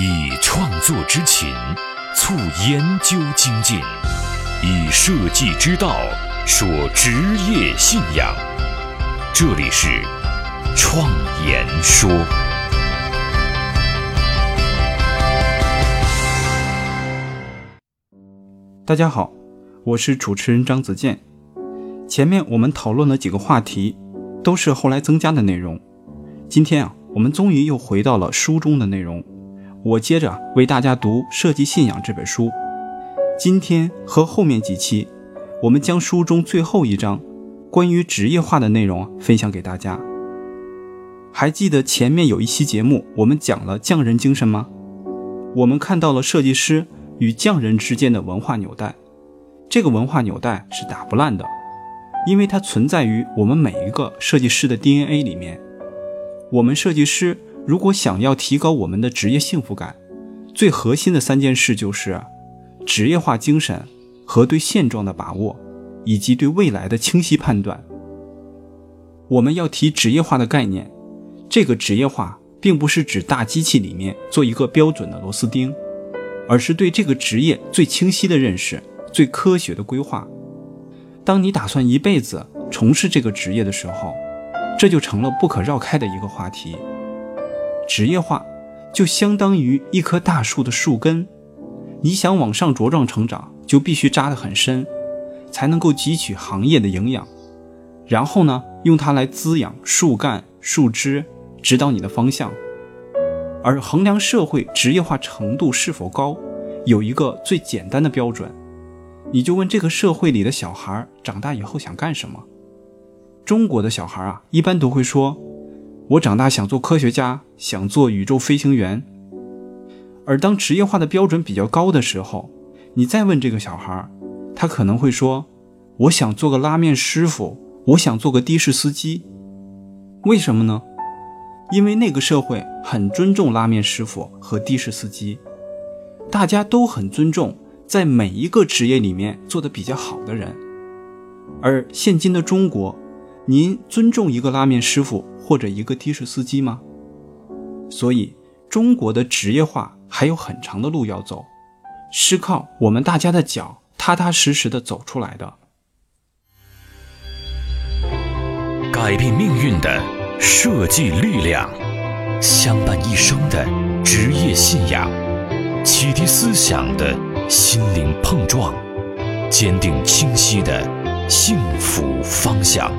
以创作之情促研究精进，以设计之道说职业信仰。这里是创言说。大家好，我是主持人张子健。前面我们讨论了几个话题，都是后来增加的内容。今天啊，我们终于又回到了书中的内容。我接着为大家读《设计信仰》这本书。今天和后面几期，我们将书中最后一章关于职业化的内容分享给大家。还记得前面有一期节目，我们讲了匠人精神吗？我们看到了设计师与匠人之间的文化纽带，这个文化纽带是打不烂的。因为它存在于我们每一个设计师的 DNA 里面。我们设计师如果想要提高我们的职业幸福感，最核心的三件事就是职业化精神和对现状的把握，以及对未来的清晰判断。我们要提职业化的概念，这个职业化并不是指大机器里面做一个标准的螺丝钉，而是对这个职业最清晰的认识、最科学的规划。当你打算一辈子从事这个职业的时候，这就成了不可绕开的一个话题。职业化就相当于一棵大树的树根，你想往上茁壮成长，就必须扎得很深，才能够汲取行业的营养，然后呢，用它来滋养树干、树枝，指导你的方向。而衡量社会职业化程度是否高，有一个最简单的标准。你就问这个社会里的小孩长大以后想干什么？中国的小孩啊，一般都会说：“我长大想做科学家，想做宇宙飞行员。”而当职业化的标准比较高的时候，你再问这个小孩，他可能会说：“我想做个拉面师傅，我想做个的士司机。”为什么呢？因为那个社会很尊重拉面师傅和的士司机，大家都很尊重。在每一个职业里面做的比较好的人，而现今的中国，您尊重一个拉面师傅或者一个的士司机吗？所以，中国的职业化还有很长的路要走，是靠我们大家的脚踏踏实实的走出来的。改变命运的设计力量，相伴一生的职业信仰，启迪思想的。心灵碰撞，坚定清晰的幸福方向，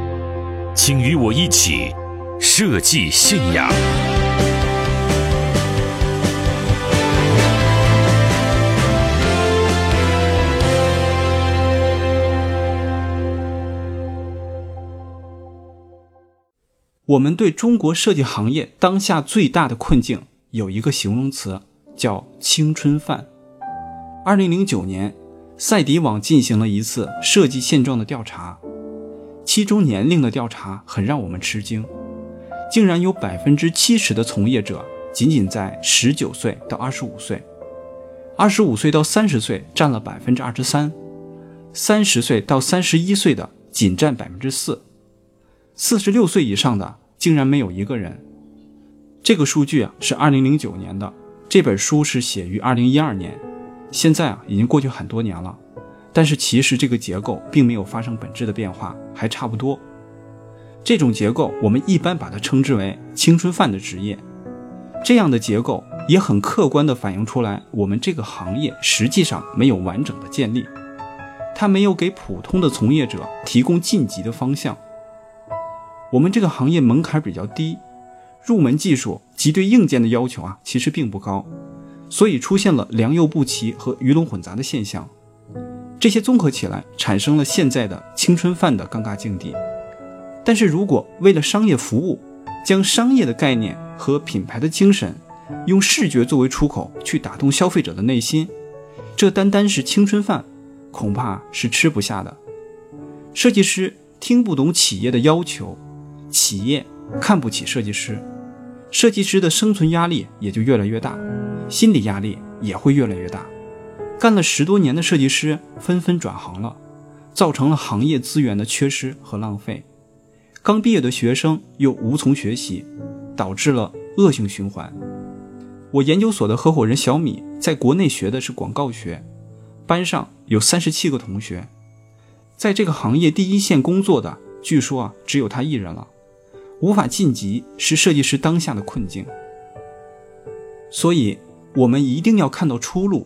请与我一起设计信仰。我们对中国设计行业当下最大的困境有一个形容词，叫“青春饭”。二零零九年，赛迪网进行了一次设计现状的调查，其中年龄的调查很让我们吃惊，竟然有百分之七十的从业者仅仅在十九岁到二十五岁，二十五岁到三十岁占了百分之二十三，三十岁到三十一岁的仅占百分之四，四十六岁以上的竟然没有一个人。这个数据啊是二零零九年的，这本书是写于二零一二年。现在啊，已经过去很多年了，但是其实这个结构并没有发生本质的变化，还差不多。这种结构我们一般把它称之为“青春饭”的职业。这样的结构也很客观地反映出来，我们这个行业实际上没有完整的建立，它没有给普通的从业者提供晋级的方向。我们这个行业门槛比较低，入门技术及对硬件的要求啊，其实并不高。所以出现了良莠不齐和鱼龙混杂的现象，这些综合起来产生了现在的青春饭的尴尬境地。但是如果为了商业服务，将商业的概念和品牌的精神，用视觉作为出口去打动消费者的内心，这单单是青春饭，恐怕是吃不下的。设计师听不懂企业的要求，企业看不起设计师，设计师的生存压力也就越来越大。心理压力也会越来越大，干了十多年的设计师纷纷转行了，造成了行业资源的缺失和浪费。刚毕业的学生又无从学习，导致了恶性循环。我研究所的合伙人小米在国内学的是广告学，班上有三十七个同学，在这个行业第一线工作的，据说啊只有他一人了。无法晋级是设计师当下的困境，所以我们一定要看到出路，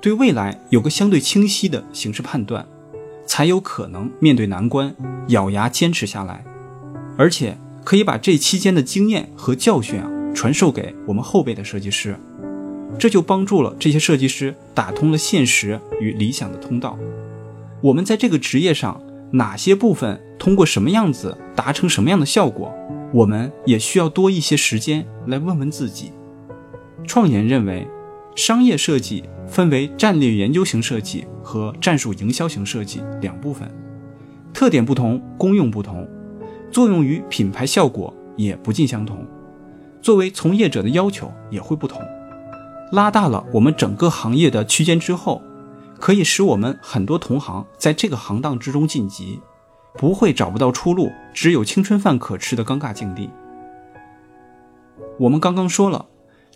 对未来有个相对清晰的形势判断，才有可能面对难关咬牙坚持下来，而且可以把这期间的经验和教训啊传授给我们后辈的设计师，这就帮助了这些设计师打通了现实与理想的通道。我们在这个职业上。哪些部分通过什么样子达成什么样的效果，我们也需要多一些时间来问问自己。创研认为，商业设计分为战略研究型设计和战术营销型设计两部分，特点不同，功用不同，作用于品牌效果也不尽相同，作为从业者的要求也会不同。拉大了我们整个行业的区间之后。可以使我们很多同行在这个行当之中晋级，不会找不到出路，只有青春饭可吃的尴尬境地。我们刚刚说了，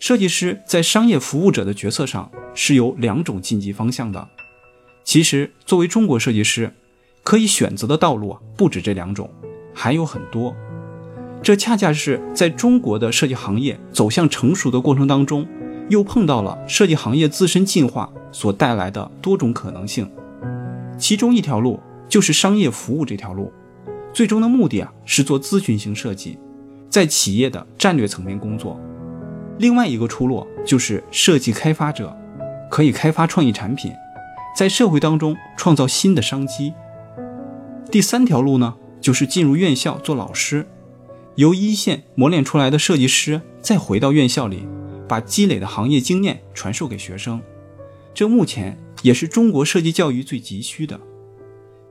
设计师在商业服务者的决策上是有两种晋级方向的。其实，作为中国设计师，可以选择的道路啊不止这两种，还有很多。这恰恰是在中国的设计行业走向成熟的过程当中，又碰到了设计行业自身进化。所带来的多种可能性，其中一条路就是商业服务这条路，最终的目的啊是做咨询型设计，在企业的战略层面工作。另外一个出路就是设计开发者，可以开发创意产品，在社会当中创造新的商机。第三条路呢，就是进入院校做老师，由一线磨练出来的设计师再回到院校里，把积累的行业经验传授给学生。这目前也是中国设计教育最急需的。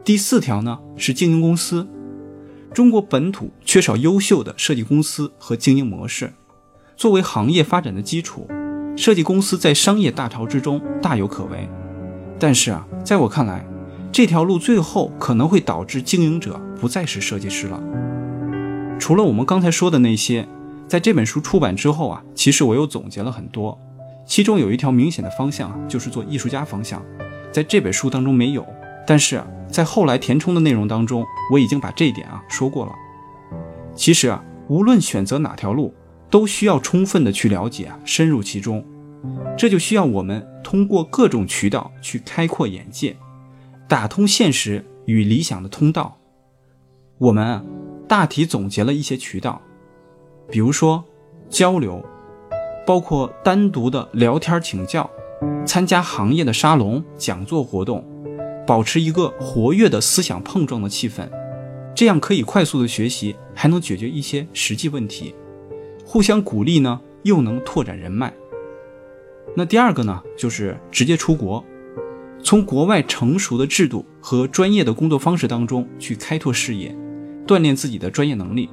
第四条呢是经营公司，中国本土缺少优秀的设计公司和经营模式，作为行业发展的基础，设计公司在商业大潮之中大有可为。但是啊，在我看来，这条路最后可能会导致经营者不再是设计师了。除了我们刚才说的那些，在这本书出版之后啊，其实我又总结了很多。其中有一条明显的方向啊，就是做艺术家方向，在这本书当中没有，但是在后来填充的内容当中，我已经把这一点啊说过了。其实啊，无论选择哪条路，都需要充分的去了解啊，深入其中，这就需要我们通过各种渠道去开阔眼界，打通现实与理想的通道。我们大体总结了一些渠道，比如说交流。包括单独的聊天请教，参加行业的沙龙讲座活动，保持一个活跃的思想碰撞的气氛，这样可以快速的学习，还能解决一些实际问题，互相鼓励呢，又能拓展人脉。那第二个呢，就是直接出国，从国外成熟的制度和专业的工作方式当中去开拓视野，锻炼自己的专业能力，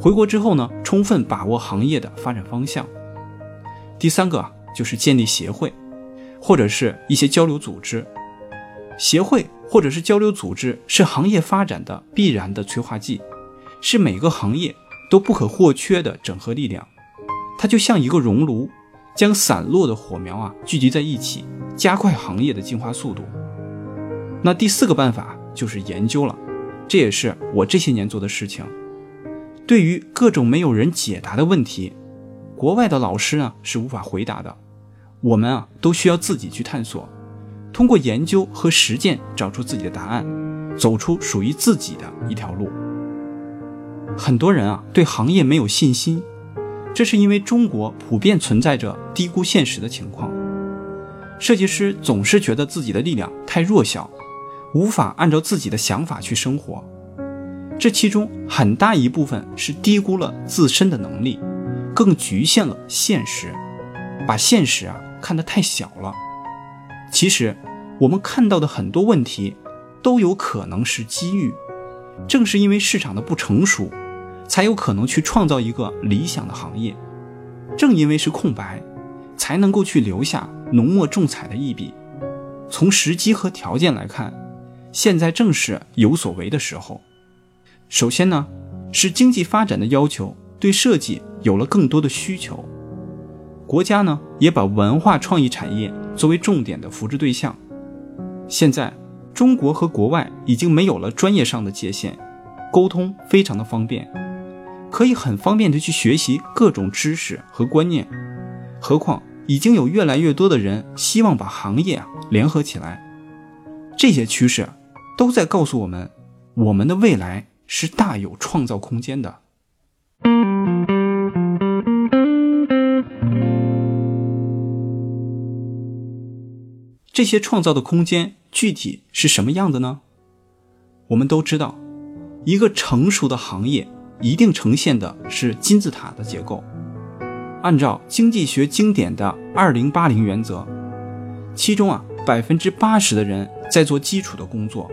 回国之后呢，充分把握行业的发展方向。第三个就是建立协会，或者是一些交流组织。协会或者是交流组织是行业发展的必然的催化剂，是每个行业都不可或缺的整合力量。它就像一个熔炉，将散落的火苗啊聚集在一起，加快行业的进化速度。那第四个办法就是研究了，这也是我这些年做的事情。对于各种没有人解答的问题。国外的老师呢是无法回答的，我们啊都需要自己去探索，通过研究和实践找出自己的答案，走出属于自己的一条路。很多人啊对行业没有信心，这是因为中国普遍存在着低估现实的情况，设计师总是觉得自己的力量太弱小，无法按照自己的想法去生活，这其中很大一部分是低估了自身的能力。更局限了现实，把现实啊看得太小了。其实，我们看到的很多问题，都有可能是机遇。正是因为市场的不成熟，才有可能去创造一个理想的行业。正因为是空白，才能够去留下浓墨重彩的一笔。从时机和条件来看，现在正是有所为的时候。首先呢，是经济发展的要求。对设计有了更多的需求，国家呢也把文化创意产业作为重点的扶持对象。现在，中国和国外已经没有了专业上的界限，沟通非常的方便，可以很方便的去学习各种知识和观念。何况，已经有越来越多的人希望把行业啊联合起来，这些趋势都在告诉我们，我们的未来是大有创造空间的。这些创造的空间具体是什么样的呢？我们都知道，一个成熟的行业一定呈现的是金字塔的结构。按照经济学经典的二零八零原则，其中啊百分之八十的人在做基础的工作，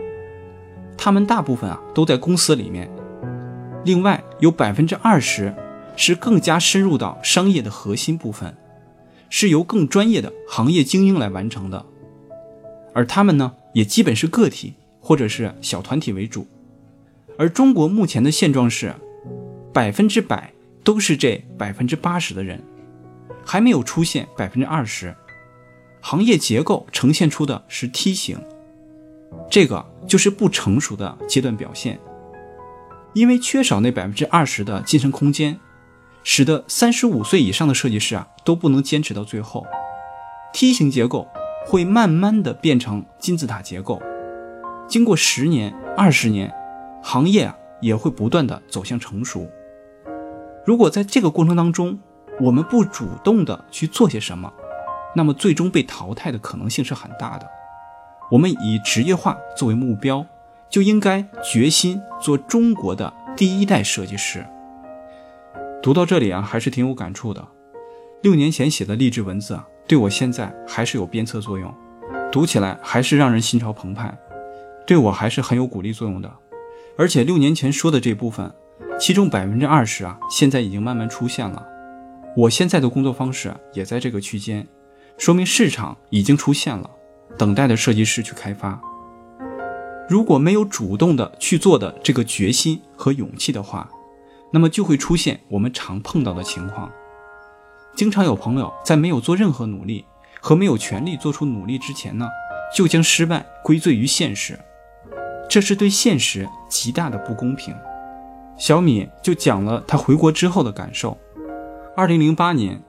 他们大部分啊都在公司里面，另外有百分之二十是更加深入到商业的核心部分，是由更专业的行业精英来完成的。而他们呢，也基本是个体或者是小团体为主，而中国目前的现状是，百分之百都是这百分之八十的人，还没有出现百分之二十，行业结构呈现出的是梯形，这个就是不成熟的阶段表现，因为缺少那百分之二十的晋升空间，使得三十五岁以上的设计师啊都不能坚持到最后，梯形结构。会慢慢的变成金字塔结构，经过十年、二十年，行业啊也会不断的走向成熟。如果在这个过程当中，我们不主动的去做些什么，那么最终被淘汰的可能性是很大的。我们以职业化作为目标，就应该决心做中国的第一代设计师。读到这里啊，还是挺有感触的。六年前写的励志文字啊。对我现在还是有鞭策作用，读起来还是让人心潮澎湃，对我还是很有鼓励作用的。而且六年前说的这部分，其中百分之二十啊，现在已经慢慢出现了。我现在的工作方式也在这个区间，说明市场已经出现了，等待的设计师去开发。如果没有主动的去做的这个决心和勇气的话，那么就会出现我们常碰到的情况。经常有朋友在没有做任何努力和没有权利做出努力之前呢，就将失败归罪于现实，这是对现实极大的不公平。小米就讲了他回国之后的感受。二零零八年，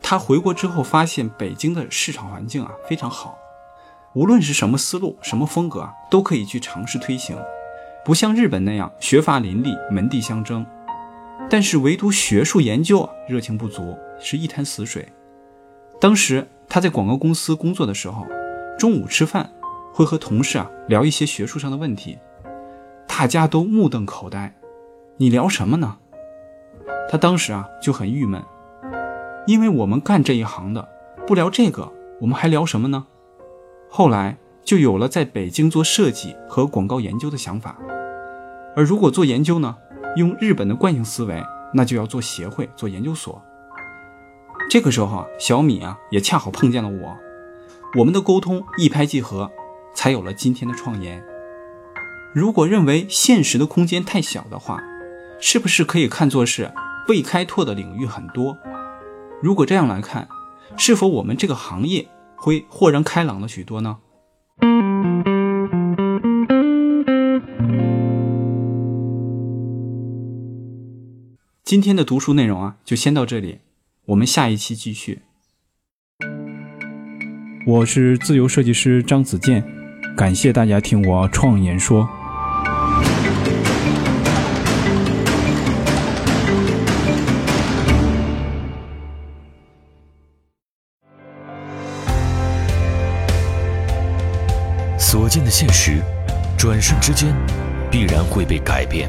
他回国之后发现北京的市场环境啊非常好，无论是什么思路、什么风格啊，都可以去尝试推行，不像日本那样学阀林立、门第相争。但是唯独学术研究啊，热情不足，是一潭死水。当时他在广告公司工作的时候，中午吃饭会和同事啊聊一些学术上的问题，大家都目瞪口呆。你聊什么呢？他当时啊就很郁闷，因为我们干这一行的，不聊这个，我们还聊什么呢？后来就有了在北京做设计和广告研究的想法。而如果做研究呢？用日本的惯性思维，那就要做协会、做研究所。这个时候，小米啊也恰好碰见了我，我们的沟通一拍即合，才有了今天的创研。如果认为现实的空间太小的话，是不是可以看作是未开拓的领域很多？如果这样来看，是否我们这个行业会豁然开朗了许多呢？今天的读书内容啊，就先到这里，我们下一期继续。我是自由设计师张子健，感谢大家听我创言说。所见的现实，转瞬之间，必然会被改变。